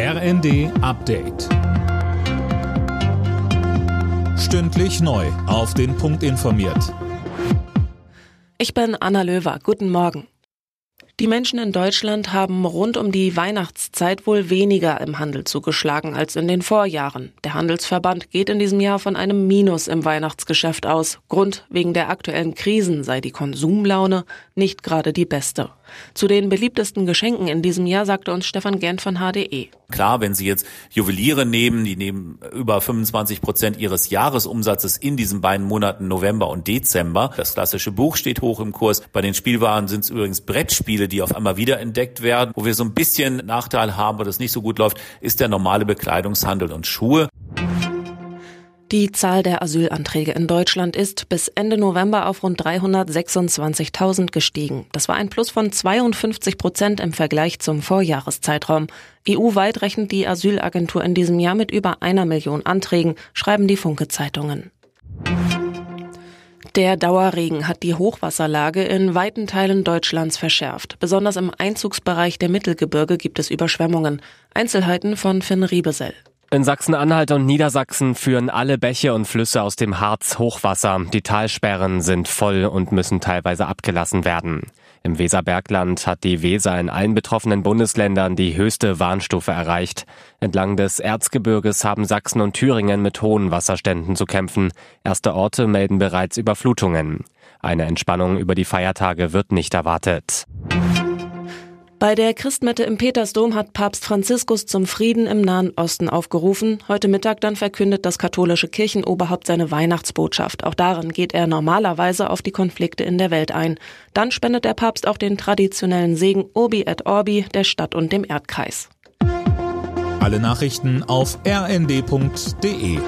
RND Update. Stündlich neu. Auf den Punkt informiert. Ich bin Anna Löwer. Guten Morgen. Die Menschen in Deutschland haben rund um die Weihnachtszeit wohl weniger im Handel zugeschlagen als in den Vorjahren. Der Handelsverband geht in diesem Jahr von einem Minus im Weihnachtsgeschäft aus. Grund wegen der aktuellen Krisen sei die Konsumlaune nicht gerade die beste. Zu den beliebtesten Geschenken in diesem Jahr sagte uns Stefan Gern von HDE. Klar, wenn Sie jetzt Juweliere nehmen, die nehmen über 25 Prozent Ihres Jahresumsatzes in diesen beiden Monaten November und Dezember. Das klassische Buch steht hoch im Kurs. Bei den Spielwaren sind es übrigens Brettspiele, die auf einmal wiederentdeckt werden. Wo wir so ein bisschen Nachteil haben, wo das nicht so gut läuft, ist der normale Bekleidungshandel und Schuhe. Die Zahl der Asylanträge in Deutschland ist bis Ende November auf rund 326.000 gestiegen. Das war ein Plus von 52 Prozent im Vergleich zum Vorjahreszeitraum. EU-weit rechnet die Asylagentur in diesem Jahr mit über einer Million Anträgen, schreiben die Funke-Zeitungen. Der Dauerregen hat die Hochwasserlage in weiten Teilen Deutschlands verschärft. Besonders im Einzugsbereich der Mittelgebirge gibt es Überschwemmungen. Einzelheiten von Finn Riebesell. In Sachsen-Anhalt und Niedersachsen führen alle Bäche und Flüsse aus dem Harz Hochwasser. Die Talsperren sind voll und müssen teilweise abgelassen werden. Im Weserbergland hat die Weser in allen betroffenen Bundesländern die höchste Warnstufe erreicht. Entlang des Erzgebirges haben Sachsen und Thüringen mit hohen Wasserständen zu kämpfen. Erste Orte melden bereits Überflutungen. Eine Entspannung über die Feiertage wird nicht erwartet. Bei der Christmette im Petersdom hat Papst Franziskus zum Frieden im Nahen Osten aufgerufen. Heute Mittag dann verkündet das katholische Kirchenoberhaupt seine Weihnachtsbotschaft. Auch darin geht er normalerweise auf die Konflikte in der Welt ein. Dann spendet der Papst auch den traditionellen Segen Urbi et Orbi der Stadt und dem Erdkreis. Alle Nachrichten auf rnd.de